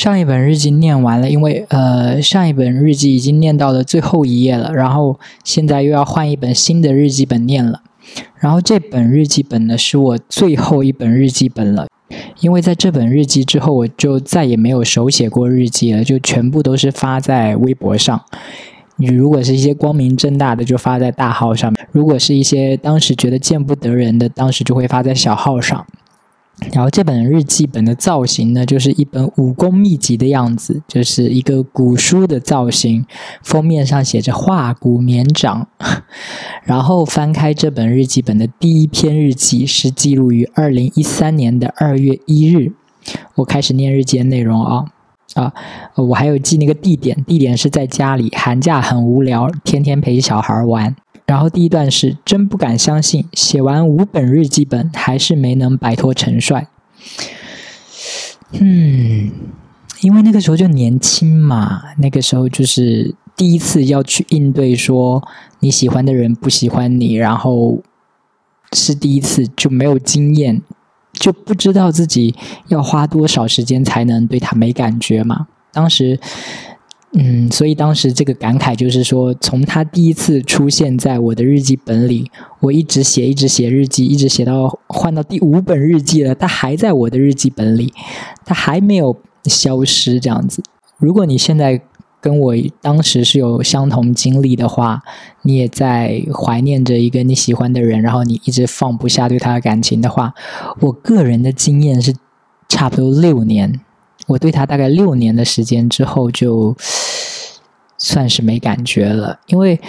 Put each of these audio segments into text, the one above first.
上一本日记念完了，因为呃上一本日记已经念到了最后一页了，然后现在又要换一本新的日记本念了。然后这本日记本呢是我最后一本日记本了，因为在这本日记之后，我就再也没有手写过日记了，就全部都是发在微博上。你如果是一些光明正大的，就发在大号上面；如果是一些当时觉得见不得人的，当时就会发在小号上。然后这本日记本的造型呢，就是一本武功秘籍的样子，就是一个古书的造型。封面上写着“化骨绵掌”。然后翻开这本日记本的第一篇日记，是记录于二零一三年的二月一日。我开始念日记的内容啊啊！我还有记那个地点，地点是在家里，寒假很无聊，天天陪小孩玩。然后第一段是真不敢相信，写完五本日记本还是没能摆脱陈帅。嗯，因为那个时候就年轻嘛，那个时候就是第一次要去应对说你喜欢的人不喜欢你，然后是第一次就没有经验，就不知道自己要花多少时间才能对他没感觉嘛。当时。嗯，所以当时这个感慨就是说，从他第一次出现在我的日记本里，我一直写，一直写日记，一直写到换到第五本日记了，他还在我的日记本里，他还没有消失。这样子，如果你现在跟我当时是有相同经历的话，你也在怀念着一个你喜欢的人，然后你一直放不下对他的感情的话，我个人的经验是差不多六年。我对他大概六年的时间之后，就算是没感觉了。因为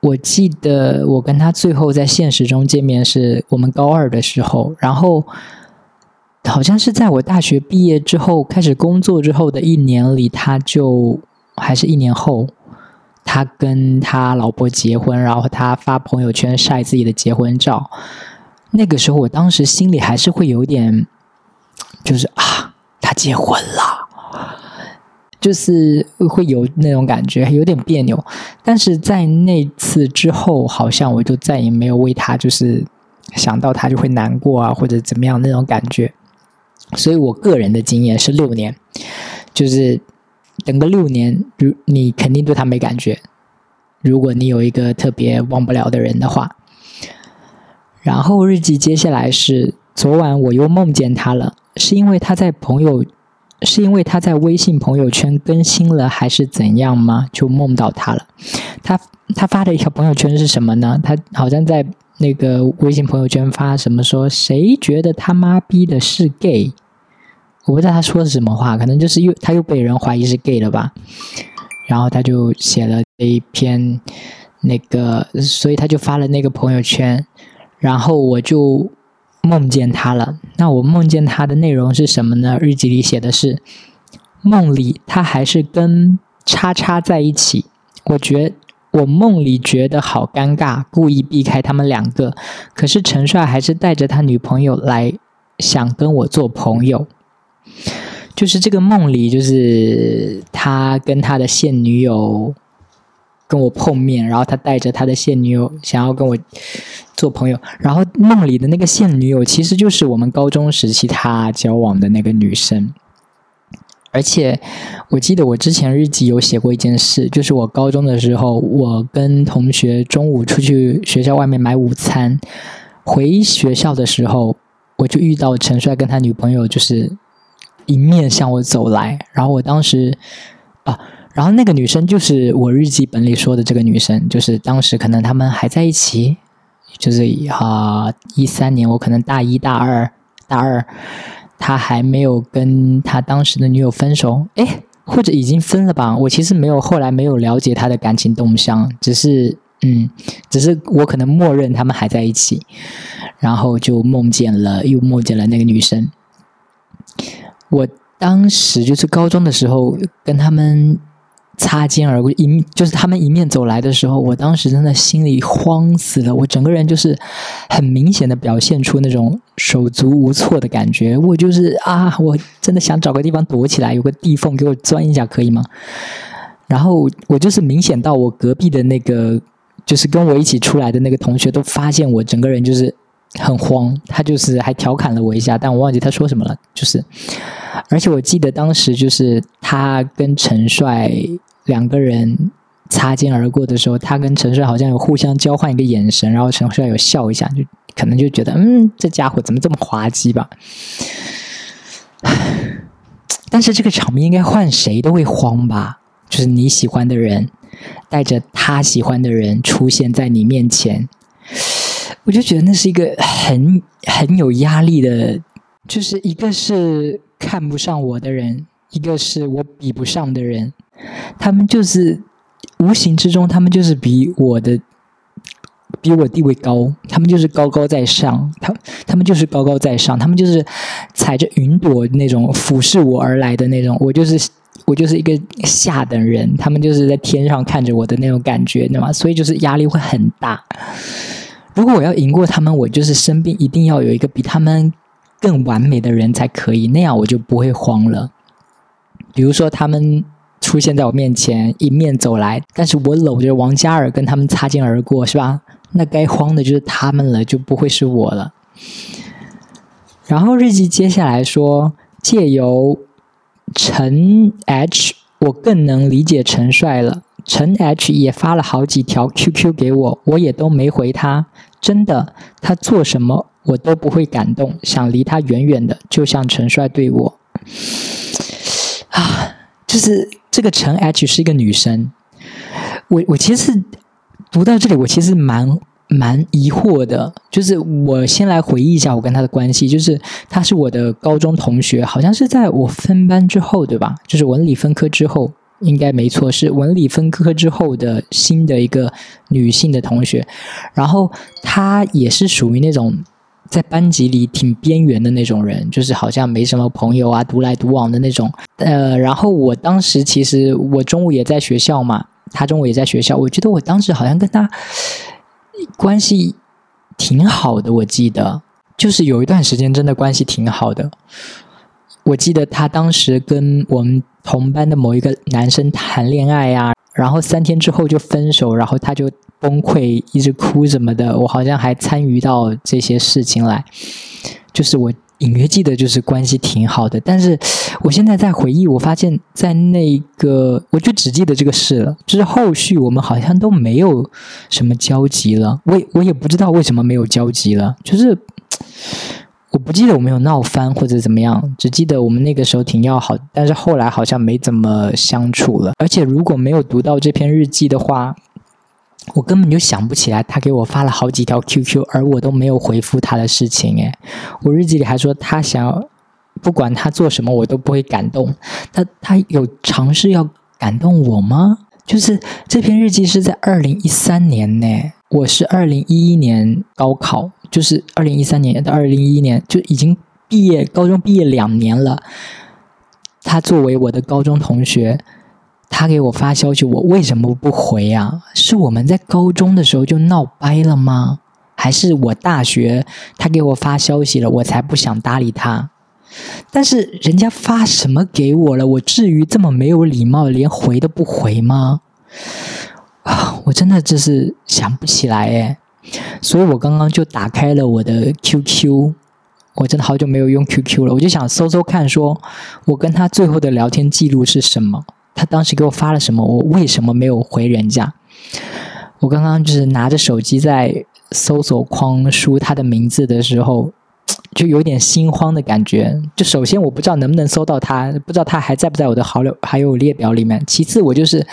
我记得我跟他最后在现实中见面是我们高二的时候，然后好像是在我大学毕业之后开始工作之后的一年里，他就还是一年后，他跟他老婆结婚，然后他发朋友圈晒自己的结婚照。那个时候，我当时心里还是会有点，就是啊。他结婚了，就是会有那种感觉，有点别扭。但是在那次之后，好像我就再也没有为他，就是想到他就会难过啊，或者怎么样那种感觉。所以我个人的经验是六年，就是等个六年，如你肯定对他没感觉。如果你有一个特别忘不了的人的话，然后日记接下来是昨晚我又梦见他了。是因为他在朋友，是因为他在微信朋友圈更新了，还是怎样吗？就梦到他了。他他发的一条朋友圈是什么呢？他好像在那个微信朋友圈发什么说谁觉得他妈逼的是 gay？我不知道他说的什么话，可能就是又他又被人怀疑是 gay 了吧。然后他就写了这一篇那个，所以他就发了那个朋友圈，然后我就。梦见他了，那我梦见他的内容是什么呢？日记里写的是，梦里他还是跟叉叉在一起。我觉我梦里觉得好尴尬，故意避开他们两个。可是陈帅还是带着他女朋友来，想跟我做朋友。就是这个梦里，就是他跟他的现女友。跟我碰面，然后他带着他的现女友想要跟我做朋友，然后梦里的那个现女友其实就是我们高中时期他交往的那个女生。而且我记得我之前日记有写过一件事，就是我高中的时候，我跟同学中午出去学校外面买午餐，回学校的时候，我就遇到陈帅跟他女朋友就是迎面向我走来，然后我当时啊。然后那个女生就是我日记本里说的这个女生，就是当时可能他们还在一起，就是啊一三年我可能大一大二大二，他还没有跟他当时的女友分手，哎或者已经分了吧？我其实没有后来没有了解他的感情动向，只是嗯，只是我可能默认他们还在一起，然后就梦见了又梦见了那个女生。我当时就是高中的时候跟他们。擦肩而过，迎就是他们迎面走来的时候，我当时真的心里慌死了，我整个人就是很明显的表现出那种手足无措的感觉。我就是啊，我真的想找个地方躲起来，有个地缝给我钻一下，可以吗？然后我就是明显到我隔壁的那个，就是跟我一起出来的那个同学都发现我整个人就是很慌，他就是还调侃了我一下，但我忘记他说什么了。就是，而且我记得当时就是他跟陈帅两个人擦肩而过的时候，他跟陈帅好像有互相交换一个眼神，然后陈帅有笑一下，就可能就觉得，嗯，这家伙怎么这么滑稽吧？但是这个场面应该换谁都会慌吧？就是你喜欢的人带着他喜欢的人出现在你面前。我就觉得那是一个很很有压力的，就是一个是看不上我的人，一个是我比不上的人，他们就是无形之中，他们就是比我的比我地位高，他们就是高高在上，他他们就是高高在上，他们就是踩着云朵那种俯视我而来的那种，我就是我就是一个下等人，他们就是在天上看着我的那种感觉，对吗？所以就是压力会很大。如果我要赢过他们，我就是生病，一定要有一个比他们更完美的人才可以，那样我就不会慌了。比如说，他们出现在我面前，迎面走来，但是我搂着王嘉尔跟他们擦肩而过，是吧？那该慌的就是他们了，就不会是我了。然后日记接下来说，借由陈 H，我更能理解陈帅了。陈 H 也发了好几条 QQ 给我，我也都没回他。真的，他做什么我都不会感动，想离他远远的，就像陈帅对我。啊，就是这个陈 H 是一个女生。我我其实读到这里，我其实蛮蛮疑惑的。就是我先来回忆一下我跟他的关系，就是他是我的高中同学，好像是在我分班之后，对吧？就是文理分科之后。应该没错，是文理分科之后的新的一个女性的同学，然后她也是属于那种在班级里挺边缘的那种人，就是好像没什么朋友啊，独来独往的那种。呃，然后我当时其实我中午也在学校嘛，她中午也在学校，我觉得我当时好像跟她关系挺好的，我记得就是有一段时间真的关系挺好的。我记得他当时跟我们同班的某一个男生谈恋爱呀，然后三天之后就分手，然后他就崩溃，一直哭什么的。我好像还参与到这些事情来，就是我隐约记得就是关系挺好的。但是我现在在回忆，我发现在那个我就只记得这个事了，就是后续我们好像都没有什么交集了。我我也不知道为什么没有交集了，就是。我不记得我们有闹翻或者怎么样，只记得我们那个时候挺要好，但是后来好像没怎么相处了。而且如果没有读到这篇日记的话，我根本就想不起来他给我发了好几条 QQ，而我都没有回复他的事情。诶，我日记里还说他想要，不管他做什么我都不会感动。他他有尝试要感动我吗？就是这篇日记是在二零一三年呢，我是二零一一年高考。就是二零一三年到二零一一年，就已经毕业，高中毕业两年了。他作为我的高中同学，他给我发消息，我为什么不回啊？是我们在高中的时候就闹掰了吗？还是我大学他给我发消息了，我才不想搭理他？但是人家发什么给我了？我至于这么没有礼貌，连回都不回吗？啊，我真的就是想不起来哎。所以我刚刚就打开了我的 QQ，我真的好久没有用 QQ 了，我就想搜搜看，说我跟他最后的聊天记录是什么？他当时给我发了什么？我为什么没有回人家？我刚刚就是拿着手机在搜索框输他的名字的时候，就有点心慌的感觉。就首先我不知道能不能搜到他，不知道他还在不在我的好友还有列表里面。其次我就是。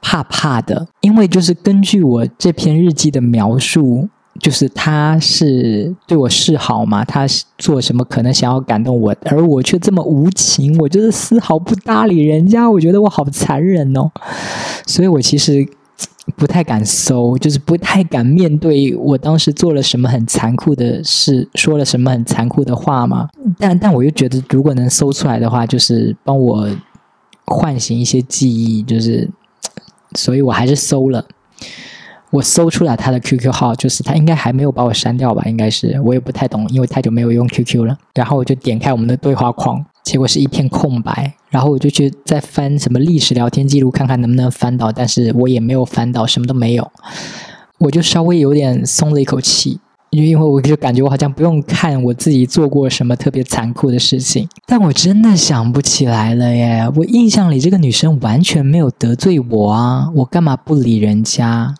怕怕的，因为就是根据我这篇日记的描述，就是他是对我示好嘛，他是做什么可能想要感动我，而我却这么无情，我就是丝毫不搭理人家，我觉得我好残忍哦，所以我其实不太敢搜，就是不太敢面对我当时做了什么很残酷的事，说了什么很残酷的话嘛。但但我又觉得，如果能搜出来的话，就是帮我唤醒一些记忆，就是。所以我还是搜了，我搜出来他的 QQ 号，就是他应该还没有把我删掉吧？应该是，我也不太懂，因为太久没有用 QQ 了。然后我就点开我们的对话框，结果是一片空白。然后我就去再翻什么历史聊天记录，看看能不能翻到，但是我也没有翻到，什么都没有。我就稍微有点松了一口气。因为我就感觉我好像不用看我自己做过什么特别残酷的事情，但我真的想不起来了耶。我印象里这个女生完全没有得罪我啊，我干嘛不理人家？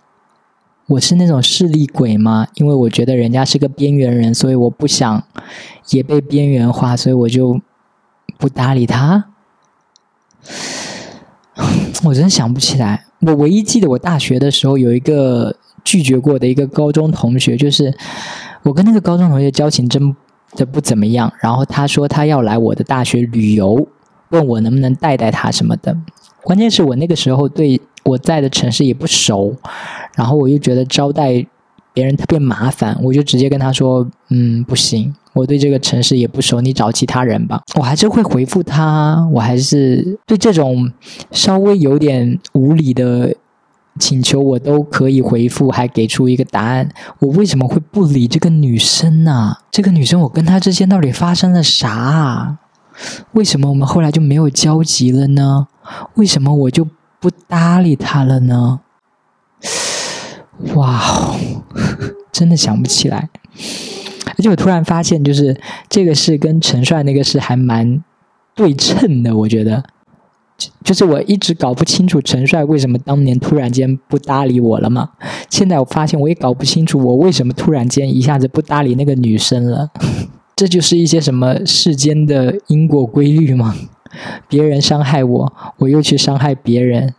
我是那种势利鬼吗？因为我觉得人家是个边缘人，所以我不想也被边缘化，所以我就不搭理他。我真想不起来。我唯一记得我大学的时候有一个拒绝过的一个高中同学，就是我跟那个高中同学交情真的不怎么样。然后他说他要来我的大学旅游，问我能不能带带他什么的。关键是我那个时候对我在的城市也不熟。然后我又觉得招待别人特别麻烦，我就直接跟他说：“嗯，不行，我对这个城市也不熟，你找其他人吧。”我还是会回复他，我还是对这种稍微有点无理的请求，我都可以回复，还给出一个答案。我为什么会不理这个女生呢？这个女生，我跟她之间到底发生了啥？为什么我们后来就没有交集了呢？为什么我就不搭理她了呢？哇哦，真的想不起来，而且我突然发现，就是这个事跟陈帅那个事还蛮对称的。我觉得，就是我一直搞不清楚陈帅为什么当年突然间不搭理我了嘛。现在我发现，我也搞不清楚我为什么突然间一下子不搭理那个女生了。这就是一些什么世间的因果规律吗？别人伤害我，我又去伤害别人。